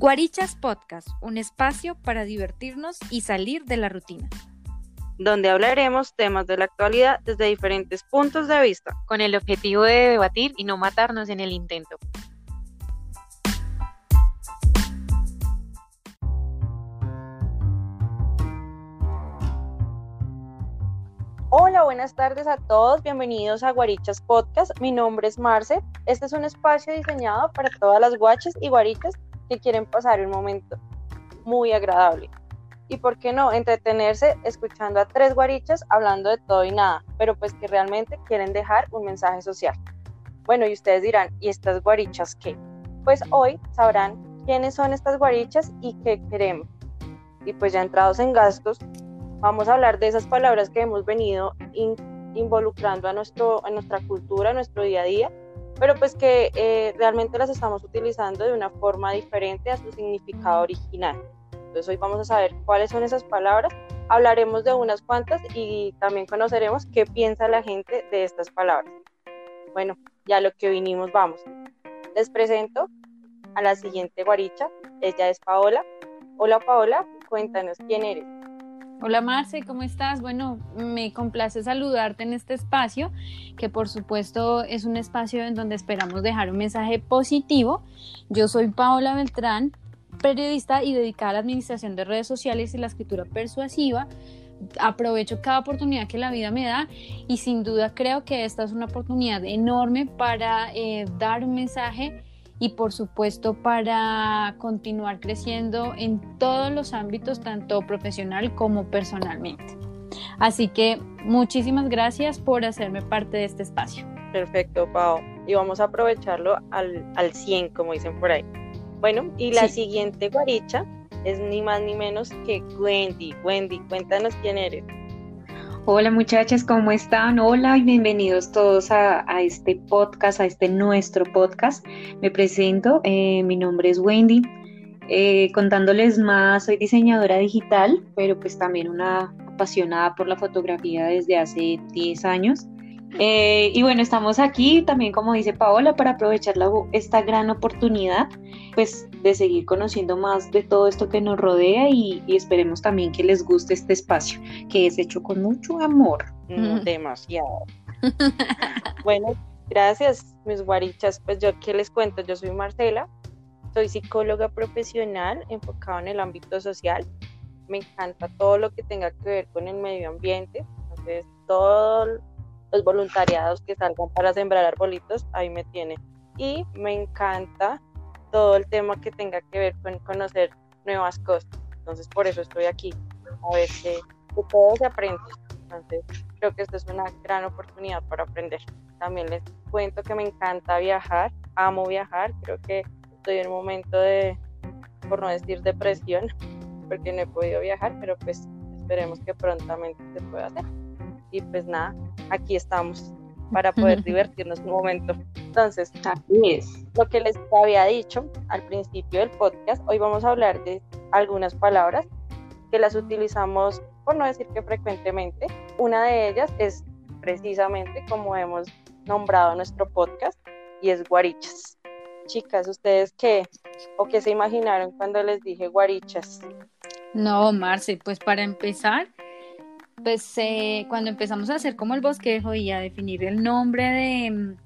Guarichas Podcast, un espacio para divertirnos y salir de la rutina. Donde hablaremos temas de la actualidad desde diferentes puntos de vista. Con el objetivo de debatir y no matarnos en el intento. Hola, buenas tardes a todos. Bienvenidos a Guarichas Podcast. Mi nombre es Marce. Este es un espacio diseñado para todas las guachas y guarichas que quieren pasar un momento muy agradable. Y por qué no, entretenerse escuchando a tres guarichas hablando de todo y nada, pero pues que realmente quieren dejar un mensaje social. Bueno, y ustedes dirán, ¿y estas guarichas qué? Pues hoy sabrán quiénes son estas guarichas y qué queremos. Y pues ya entrados en gastos, vamos a hablar de esas palabras que hemos venido involucrando a, nuestro, a nuestra cultura, a nuestro día a día, pero pues que eh, realmente las estamos utilizando de una forma diferente a su significado original. Entonces hoy vamos a saber cuáles son esas palabras, hablaremos de unas cuantas y también conoceremos qué piensa la gente de estas palabras. Bueno, ya lo que vinimos vamos. Les presento a la siguiente guaricha, ella es Paola. Hola Paola, cuéntanos quién eres. Hola Marce, ¿cómo estás? Bueno, me complace saludarte en este espacio, que por supuesto es un espacio en donde esperamos dejar un mensaje positivo. Yo soy Paola Beltrán, periodista y dedicada a la administración de redes sociales y la escritura persuasiva. Aprovecho cada oportunidad que la vida me da y sin duda creo que esta es una oportunidad enorme para eh, dar un mensaje y por supuesto para continuar creciendo en todos los ámbitos, tanto profesional como personalmente. Así que muchísimas gracias por hacerme parte de este espacio. Perfecto, Pau. Y vamos a aprovecharlo al, al 100, como dicen por ahí. Bueno, y la siguiente guaricha es ni más ni menos que Wendy. Wendy, cuéntanos quién eres. Hola muchachas, ¿cómo están? Hola y bienvenidos todos a, este podcast, a este nuestro podcast. Me presento, eh, mi nombre es Wendy. Eh, contándoles más, soy diseñadora digital, pero pues también una apasionada por la fotografía desde hace 10 años. Eh, y bueno, estamos aquí también, como dice Paola, para aprovechar esta gran oportunidad, pues de seguir conociendo más de todo esto que nos rodea y, esperemos también que les guste este espacio, que es hecho con mucho amor. demasiado. bueno, gracias, mis guarichas. Pues yo qué les cuento, yo soy Marcela, soy psicóloga profesional enfocada en el ámbito social. Me encanta todo lo que tenga que ver con el medio ambiente, entonces todo los voluntariados que salgan para sembrar arbolitos, ahí me tiene. Y me encanta todo el tema que tenga que ver con conocer nuevas cosas. Entonces, por eso estoy aquí, a ver que, aprende. Entonces, creo que esto es una gran oportunidad para aprender. También les cuento que me encanta viajar, amo viajar, creo que estoy en un momento de, por no decir depresión, porque no he podido viajar, pero pues esperemos que prontamente se pueda hacer. Y pues nada, aquí estamos para poder divertirnos un momento. Entonces, es. Lo que les había dicho al principio del podcast, hoy vamos a hablar de algunas palabras que las utilizamos, por no decir que frecuentemente. Una de ellas es precisamente como hemos nombrado nuestro podcast y es guarichas. Chicas, ¿ustedes qué o qué se imaginaron cuando les dije guarichas? No, Marce, pues para empezar, pues eh, cuando empezamos a hacer como el bosquejo y a definir el nombre de,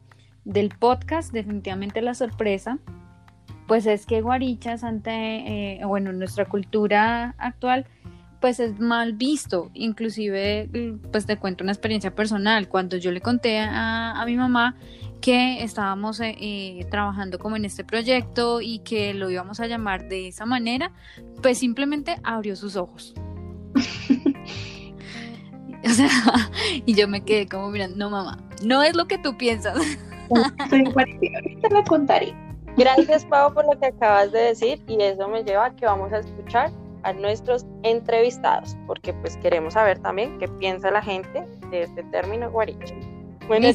del podcast, definitivamente la sorpresa, pues es que Guarichas ante, eh, bueno, en nuestra cultura actual, pues es mal visto. Inclusive, pues te cuento una experiencia personal. Cuando yo le conté a, a mi mamá que estábamos eh, trabajando como en este proyecto y que lo íbamos a llamar de esa manera, pues simplemente abrió sus ojos. O sea, y yo me quedé como mirando, no mamá, no es lo que tú piensas. ahorita lo contaré. Gracias, Pau, por lo que acabas de decir y eso me lleva a que vamos a escuchar a nuestros entrevistados, porque pues queremos saber también qué piensa la gente de este término guaricha. Bueno,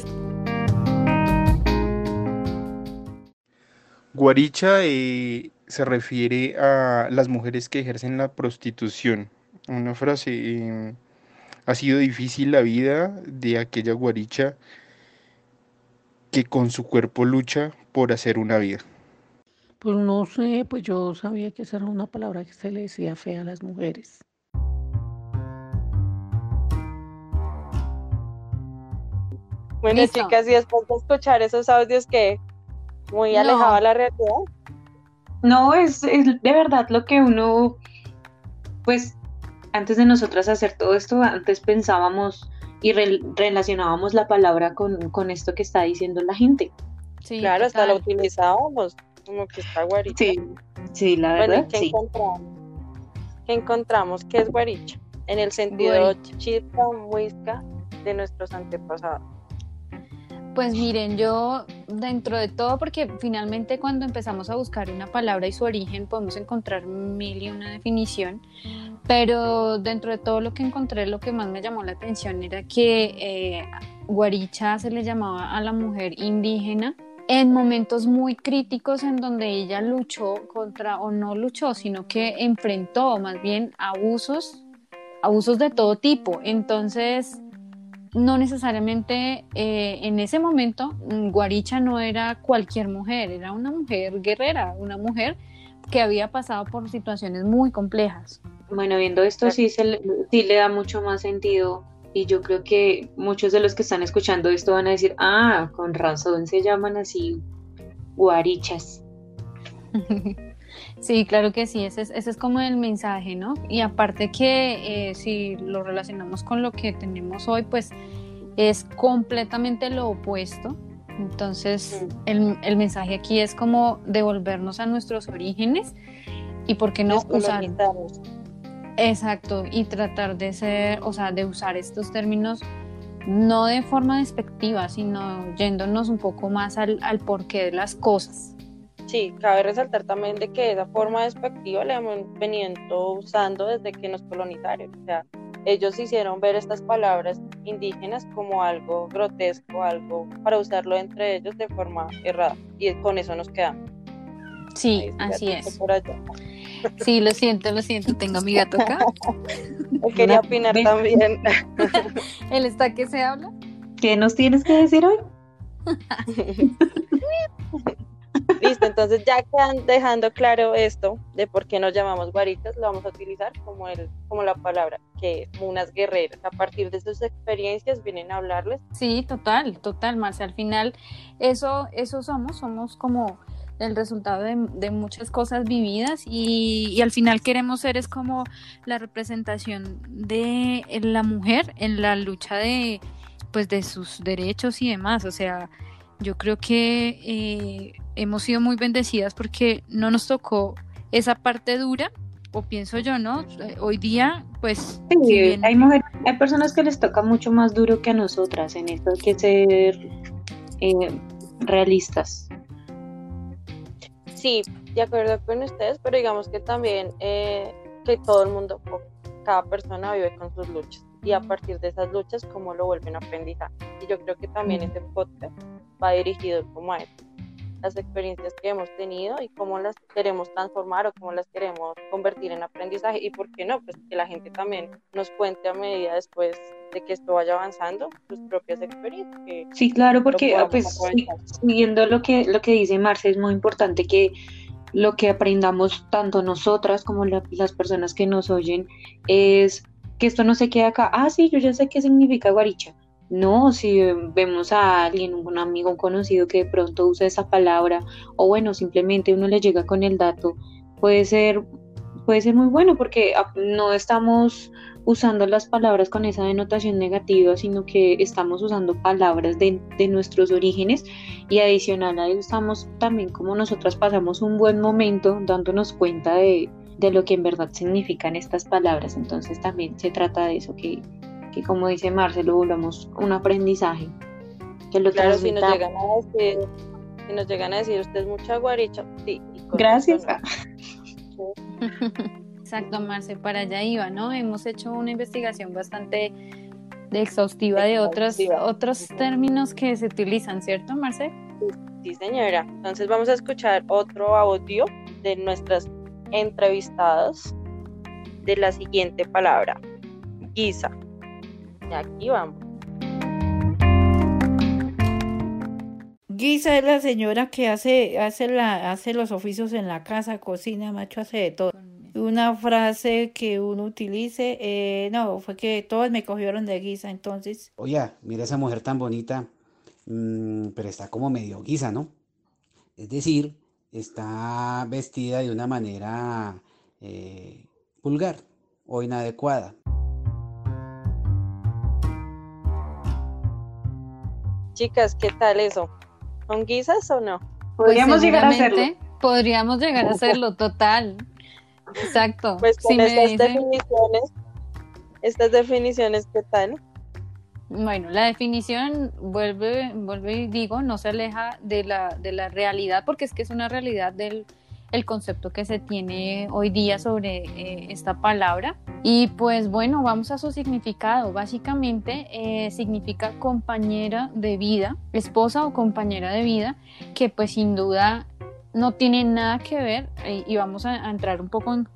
Guaricha eh, se refiere a las mujeres que ejercen la prostitución. Una frase eh, ha sido difícil la vida de aquella guaricha que con su cuerpo lucha por hacer una vida. Pues no sé, pues yo sabía que esa era una palabra que se le decía fea a las mujeres. Bueno, chicas, y después de escuchar esos audios que muy alejado de la realidad. No, es, de verdad lo que uno, pues, antes de nosotras hacer todo esto, antes pensábamos y relacionábamos la palabra con, esto que está diciendo la gente. Sí, claro, hasta la utilizábamos como que está guaricha. Sí, sí, la verdad. ¿qué sí. encontramos? ¿Qué encontramos? ¿Qué es guaricha? En el sentido chica, muisca de nuestros antepasados. Pues miren, yo dentro de todo, porque finalmente cuando empezamos a buscar una palabra y su origen podemos encontrar mil y una definición, pero dentro de todo lo que encontré, lo que más me llamó la atención era que eh, guaricha se le llamaba a la mujer indígena en momentos muy críticos en donde ella luchó contra, o no luchó, sino que enfrentó más bien abusos, abusos de todo tipo. Entonces, no necesariamente eh, en ese momento mm, Guaricha no era cualquier mujer, era una mujer guerrera, una mujer que había pasado por situaciones muy complejas. Bueno, viendo esto sí, se le, sí le da mucho más sentido y yo creo que muchos de los que están escuchando esto van a decir, ah, con razón se llaman así guarichas. Sí, claro que sí, ese es, ese es como el mensaje, ¿no? Y aparte que eh, si lo relacionamos con lo que tenemos hoy, pues es completamente lo opuesto. Entonces, el, el mensaje aquí es como devolvernos a nuestros orígenes y por qué no usar... Exacto, y tratar de ser, o sea, de usar estos términos no de forma despectiva, sino yéndonos un poco más al, al porqué de las cosas. Sí, cabe resaltar también de que esa forma despectiva la hemos venido usando desde que nos colonizaron. O sea, ellos hicieron ver estas palabras indígenas como algo grotesco, algo para usarlo entre ellos de forma errada. Y con eso nos quedamos. Sí, así es. Sí, lo siento, lo siento, tengo a mi gato acá. Quería opinar también. ¿Él está que se habla? ¿Qué nos tienes que decir hoy? Listo, entonces ya quedan dejando claro esto de por qué nos llamamos guaritas, lo vamos a utilizar como, el, como la palabra, que unas guerreras. A partir de sus experiencias vienen a hablarles. Sí, total, total, Marcia. Al final, eso, eso somos, somos como el resultado de, muchas cosas vividas y, y, al final queremos ser es como la representación de la mujer en la lucha de pues de sus derechos y demás o sea yo creo que eh, hemos sido muy bendecidas porque no nos tocó esa parte dura, o pienso yo, ¿no? Eh, hoy día, pues... hay, hay personas que les toca mucho más duro que a nosotras en esto, hay que ser eh, realistas. Sí, de acuerdo con ustedes, pero digamos que también que todo el mundo, cada persona vive con sus luchas y a partir de esas luchas, cómo lo vuelven a aprendizar. Y yo creo que también este podcast va dirigido como a eso, las experiencias que hemos tenido y cómo las queremos transformar o cómo las queremos convertir en aprendizaje. Y por qué no, pues que la gente también nos cuente a medida después de que esto vaya avanzando sus propias experiencias. sí, claro, porque pues siguiendo lo que, lo que dice Marce, es muy importante que lo que aprendamos tanto nosotras como las personas que nos oyen es que esto no se quede acá, ah, sí, yo ya sé qué significa guaricha, no, si vemos a alguien, un amigo, un conocido que de pronto usa esa palabra, o bueno, simplemente uno le llega con el dato, puede ser, puede ser muy bueno porque no estamos usando las palabras con esa denotación negativa, sino que estamos usando palabras de, de nuestros orígenes y adicional a eso estamos también como nosotras pasamos un buen momento dándonos cuenta de, de lo que en verdad significan estas palabras. Entonces también se trata de eso, que que como dice Marcelo, volvamos un aprendizaje. Que lo claro, si nos llegan a decir, si nos llegan a decir usted es mucha guaricha, sí. Gracias. Exacto, Marce, para allá iba, ¿no? Hemos hecho una investigación bastante exhaustiva de otros, otros términos que se utilizan, ¿cierto, Marce? Sí, señora. Entonces vamos a escuchar otro audio de nuestras entrevistadas de la siguiente palabra, guisa. Aquí vamos. Guisa es la señora que hace, hace, la, hace los oficios en la casa, cocina, macho, hace de todo. Una frase que uno utilice, eh, no, fue que todos me cogieron de guisa, entonces. Oye, mira esa mujer tan bonita, mm, pero está como medio guisa, ¿no? Es decir, está vestida de una manera eh, vulgar o inadecuada. Chicas, ¿qué tal eso? ¿Son guisas o no? Podríamos Pues llegar a hacerlo. Podríamos llegar a hacerlo, total. Exacto. Pues con Si me estas dicen- definiciones, estas definiciones, ¿qué tal? Bueno, la definición, vuelve, vuelve y digo, no se aleja de la, de la realidad, porque es que es una realidad del el concepto que se tiene hoy día sobre eh, esta palabra. Y pues bueno, vamos a su significado. Básicamente eh, significa compañera de vida, esposa o compañera de vida, que pues sin duda no tiene nada que ver, eh, y vamos a, entrar un poco en,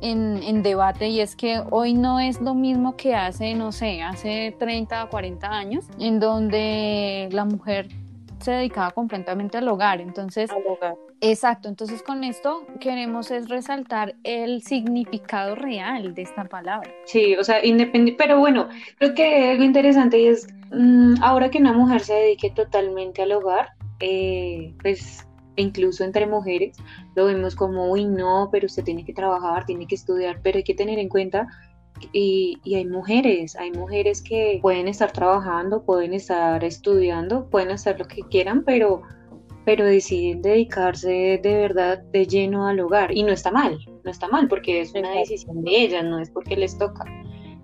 en, en debate y es que hoy no es lo mismo que hace, no sé, hace 30 o 40 años, en donde la mujer se dedicaba completamente al hogar. Entonces, Al hogar. exacto, entonces con esto queremos es resaltar el significado real de esta palabra. Sí, o sea, independiente, pero bueno, creo que algo interesante es, mm, ahora que una mujer se dedique totalmente al hogar, eh, pues incluso entre mujeres, lo vemos como, uy, no, pero usted tiene que trabajar, tiene que estudiar, pero hay que tener en cuenta, y, y hay mujeres, hay mujeres que pueden estar trabajando, pueden estar estudiando, pueden hacer lo que quieran, pero, pero deciden dedicarse de verdad de lleno al hogar, y no está mal, no está mal, porque es una decisión de ellas, no es porque les toca.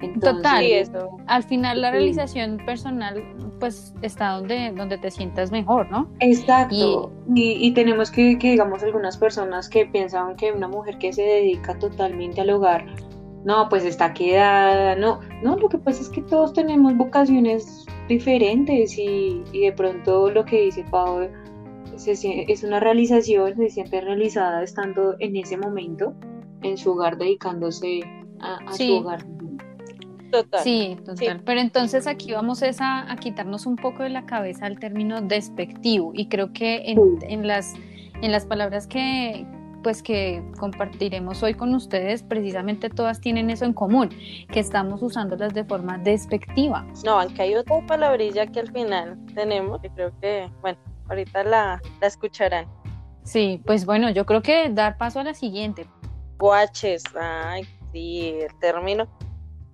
Entonces, Total. Eso. Al final la Sí. realización personal pues está donde, donde te sientas mejor, ¿no? Exacto. Y, y tenemos que, que, digamos, algunas personas que piensan que una mujer que se dedica totalmente al hogar, no, pues está quedada, no, no, lo que pasa es que todos tenemos vocaciones diferentes y, y de pronto lo que dice Pau se es una realización, se siente realizada estando en ese momento en su hogar, dedicándose a, a Sí. su hogar. Total. Sí, total. Pero entonces aquí vamos es a, a quitarnos un poco de la cabeza el término despectivo y creo que en, Sí. en las, en las palabras que pues que compartiremos hoy con ustedes, precisamente todas tienen eso en común, que estamos usándolas de forma despectiva. No, aunque hay otra palabrilla que al final tenemos, que creo que, bueno, ahorita la, la escucharán. Sí, pues bueno, yo creo que dar paso a la siguiente. Guaches, ay, sí, el término,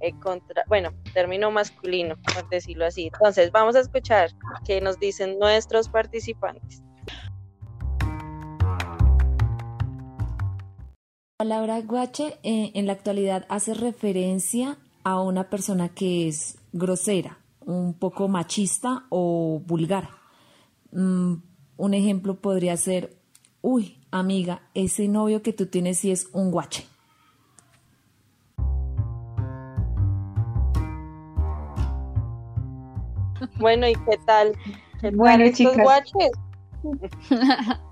eh, contra, bueno, término masculino, por decirlo así. Entonces, vamos a escuchar qué nos dicen nuestros participantes. La palabra guache eh, en la actualidad hace referencia a una persona que es grosera, un poco machista o vulgar. Mm, un ejemplo podría ser, uy, amiga, ese novio que tú tienes sí es un guache. Bueno, ¿y qué tal? ¿Qué Bueno, tal estos chicas. guaches?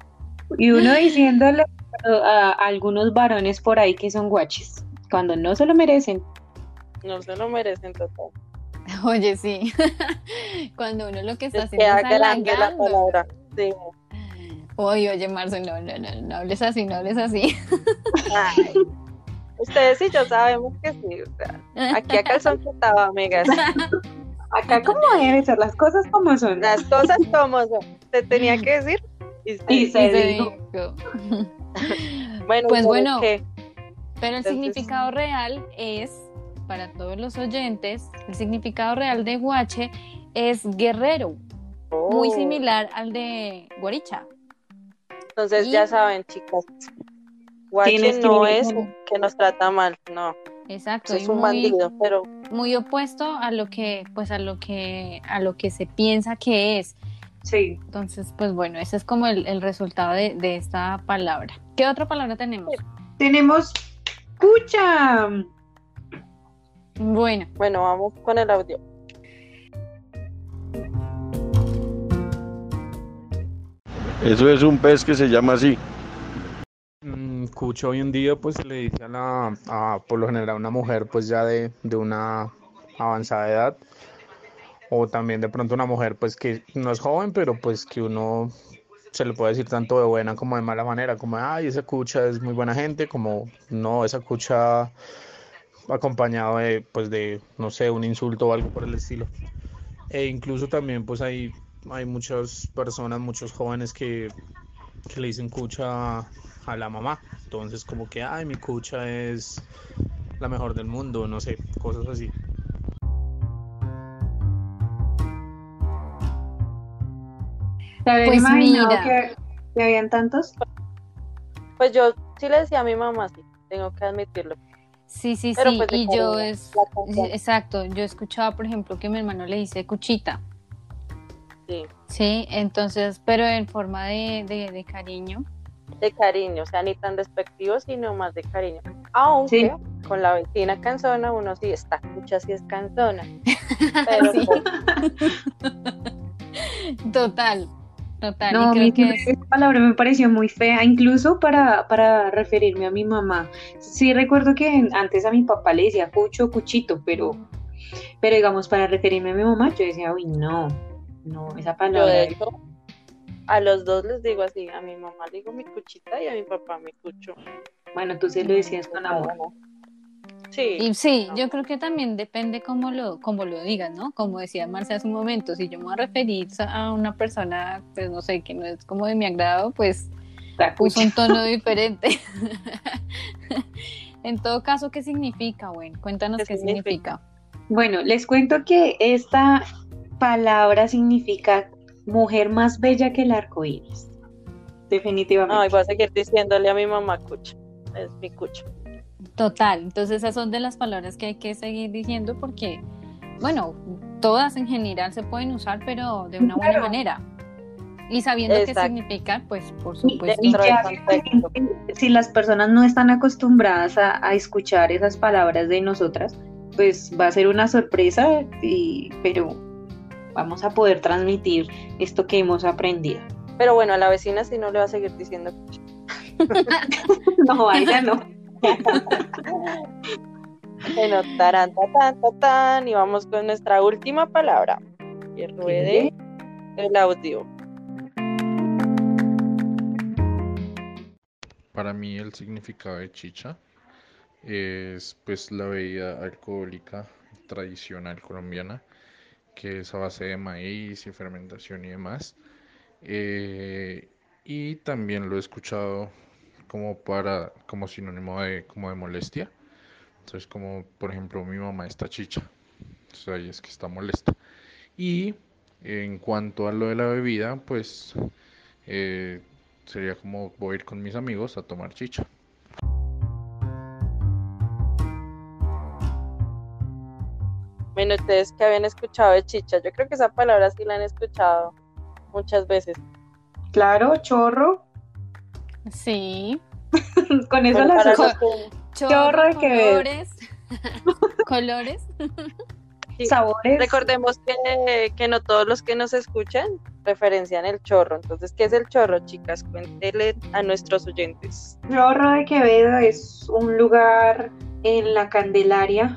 Y uno diciéndole a, algunos varones por ahí que son guaches, cuando no se lo merecen. No se lo merecen total. Oye, sí, cuando uno lo que está haciendo queda es grande la palabra. Sí. Oye, oye, Marce, no, no, no, no hables así, no hables así. Ay. Ustedes y yo sabemos que sí. o sea, aquí a calzón quitado, amigas. Acá como deben ser las cosas como son. Las cosas como son. Te tenía que decir. Y se dijo. Bueno, Pues ¿sabes bueno, qué? Pero el Entonces- significado real es, para todos los oyentes, el significado real de guache es guerrero, muy Oh. similar al de guaricha. Entonces Y- ya saben, chicas. Guache no es que nos trata mal, no. Exacto, Es un muy, bandido, pero muy opuesto a lo que, pues a lo que, a lo que se piensa que es. Sí. Entonces, pues bueno, ese es como el, el resultado de, de esta palabra. ¿Qué otra palabra tenemos? Tenemos cucha. Bueno, bueno, vamos con el audio. Eso es un pez que se llama así. Mm, Cucho hoy en día pues se le dice a la, a, por lo general a una mujer pues ya de, de una avanzada edad o también de pronto una mujer pues que no es joven, pero pues que uno se le puede decir tanto de buena como de mala manera, como, ay, esa cucha es muy buena gente, como, no, esa cucha acompañado de, pues de, no sé, un insulto o algo por el estilo. E incluso también, pues hay, hay muchas personas, muchos jóvenes que, que le dicen cucha a la mamá. Entonces, como que, ay, mi cucha es la mejor del mundo, no sé, cosas así. ¿Te habían Pues imaginado mira. que, que habían tantos? Pues yo sí le decía a mi mamá, sí, tengo que admitirlo. Sí, sí, Pero sí. pues y yo es, exacto, yo escuchaba, por ejemplo, que mi hermano le dice cuchita. Sí, Sí, entonces, pero en forma de, de, de cariño. de cariño, o sea, ni tan despectivo, sino más de cariño. Aunque con la vecina canzona, uno sí está, escucha si es canzona. Pero Sí. pues, Total, total. No, y que esa palabra me pareció muy fea, incluso para, para referirme a mi mamá. Sí recuerdo que antes a mi papá le decía cucho, cuchito, pero, pero digamos, para referirme a mi mamá, yo decía, uy, no, no, esa yo palabra. de hecho, a los dos les digo así, a mi mamá le digo mi cuchita y a mi papá mi cucho. Bueno, tú sí lo decías con amor. Sí, y sí, yo creo que también depende cómo lo, cómo lo digas, ¿no? Como decía Marcia hace un momento, si yo me voy a referir a una persona, pues no sé, que no es como de mi agrado, pues puso un tono diferente. en todo caso, ¿qué significa, Bueno? Cuéntanos ¿Qué qué, significa? significa. Bueno, les cuento que esta palabra significa mujer más bella que el arco iris. Definitivamente. Ay, voy a seguir diciéndole a mi mamá cucho. Es mi cucho. Total, entonces esas son de las palabras que hay que seguir diciendo porque, bueno, todas en general se pueden usar, pero de una buena Claro. manera. Y sabiendo qué significa, pues por Y- supuesto. y ya contexto. si las personas no están acostumbradas a, a escuchar esas palabras de nosotras, pues va a ser una sorpresa, y, pero vamos a poder transmitir esto que hemos aprendido. Pero bueno, a la vecina sí no le va a seguir diciendo. No, a ella no. Bueno, tan, tan, y vamos con nuestra última palabra. Que ruede el audio. Para mí el significado de chicha es pues la bebida alcohólica tradicional colombiana que es a base de maíz y fermentación y demás. Eh, y también lo he escuchado como para como sinónimo de como de molestia. Entonces como por ejemplo mi mamá está chicha. O sea, y es que está molesta. Y en cuanto a lo de la bebida, pues eh, sería como voy a ir con mis amigos a tomar chicha. Bueno, ustedes que habían escuchado de chicha, yo creo que esa palabra sí la han escuchado muchas veces. Claro, chorro. Sí. Con eso las que- Chorro de Quevedo. colores. colores. sí, sabores. Recordemos que, que no todos los que nos escuchan referencian el chorro. Entonces, ¿qué es el chorro, chicas? Cuéntenle a nuestros oyentes. Chorro de Quevedo es un lugar en la Candelaria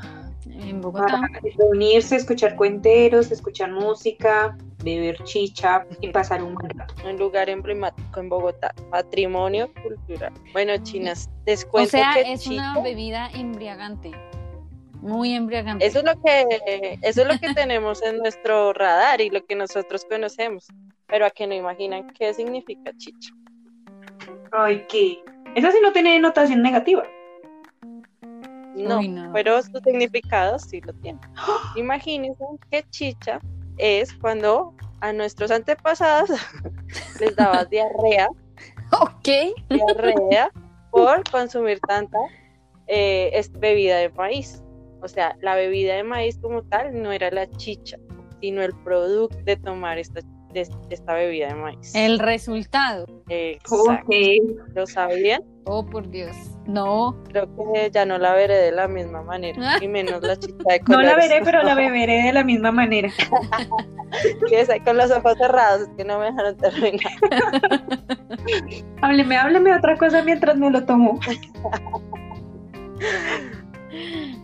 En para reunirse, escuchar cuenteros, escuchar música, beber chicha y pasar un buen rato. Un lugar emblemático en Bogotá, patrimonio cultural. Bueno, chinas, les O cuento sea, que es chicha- una bebida embriagante. Muy embriagante. Eso es lo que eso es lo que tenemos en nuestro radar y lo que nosotros conocemos, pero a que no imaginan qué significa chicha. Ay, ¿qué? Esa sí no tiene notación negativa. No, Uy, no. pero su significado sí lo tiene. Imagínense que chicha es cuando a nuestros antepasados les daba diarrea, Ok. diarrea por consumir tanta eh, es- bebida de maíz. O sea, la bebida de maíz como tal no era la chicha, sino el producto de tomar esta, de esta bebida de maíz. El resultado. Exacto. Ok. ¿Lo sabían? Oh, por Dios. No. Creo que ya no la veré de la misma manera, y menos la chicha de No la colores. veré, pero la beberé de la misma manera. Sí, es ahí con los ojos cerrados, es que no me dejaron terminar. Hábleme, hábleme de otra cosa mientras me lo tomo.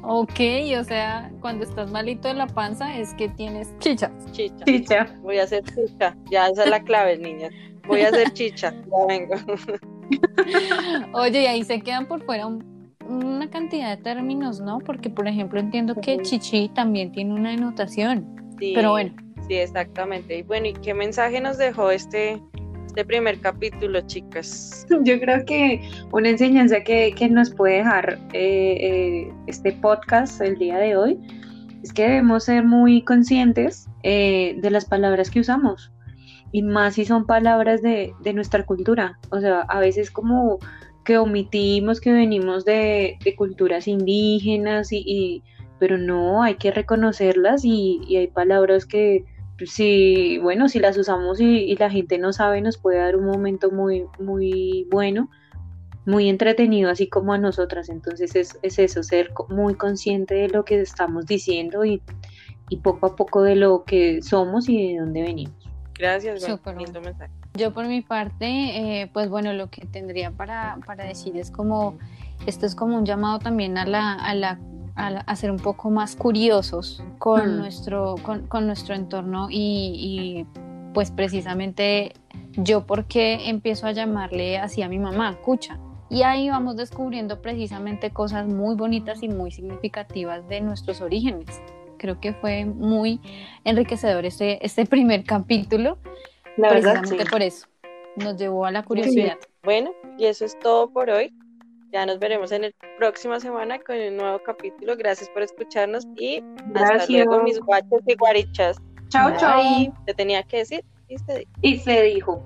Ok, o sea, cuando estás malito de la panza es que tienes chicha. Chicha. Chicha. Voy a hacer chicha. Ya esa es la clave, niñas. Voy a hacer chicha. Ya vengo. Oye, y ahí se quedan por fuera un- una cantidad de términos, ¿no? Porque, por ejemplo, entiendo que chichi también tiene una denotación. Sí, Pero bueno. Sí, exactamente. Y bueno, ¿y qué mensaje nos dejó este, este primer capítulo, chicas? Yo creo que una enseñanza que, que nos puede dejar eh, eh, este podcast el día de hoy es que debemos ser muy conscientes eh, de las palabras que usamos y más si son palabras de, de nuestra cultura. O sea, a veces como que omitimos que venimos de, de culturas indígenas y, pero no, hay que reconocerlas y, y hay palabras que pues, si, bueno, si las usamos y, la gente no sabe, nos puede dar un momento muy, muy bueno, muy entretenido, así como a nosotras. Entonces es, es eso, ser muy consciente de lo que estamos diciendo y, y poco a poco de lo que somos y de dónde venimos. Gracias. Súper Lindo mensaje. Yo por mi parte, eh, pues bueno, lo que tendría para, para decir es como, esto es como un llamado también a la, a la a, la- a ser un poco más curiosos con, Mm. nuestro, con, con nuestro entorno y, y, pues precisamente yo porque empiezo a llamarle así a mi mamá, Cucha. Y ahí vamos descubriendo precisamente cosas muy bonitas y muy significativas de nuestros orígenes. Creo que fue muy enriquecedor este, este primer capítulo La verdad, precisamente sí. por eso. Nos llevó a la curiosidad. Bueno, y eso es todo por hoy. Ya nos veremos en la próxima semana con un nuevo capítulo. Gracias por escucharnos y hasta luego, mis guachos y guarichas. Chao, chao. Te tenía que decir y se dijo. Y se dijo.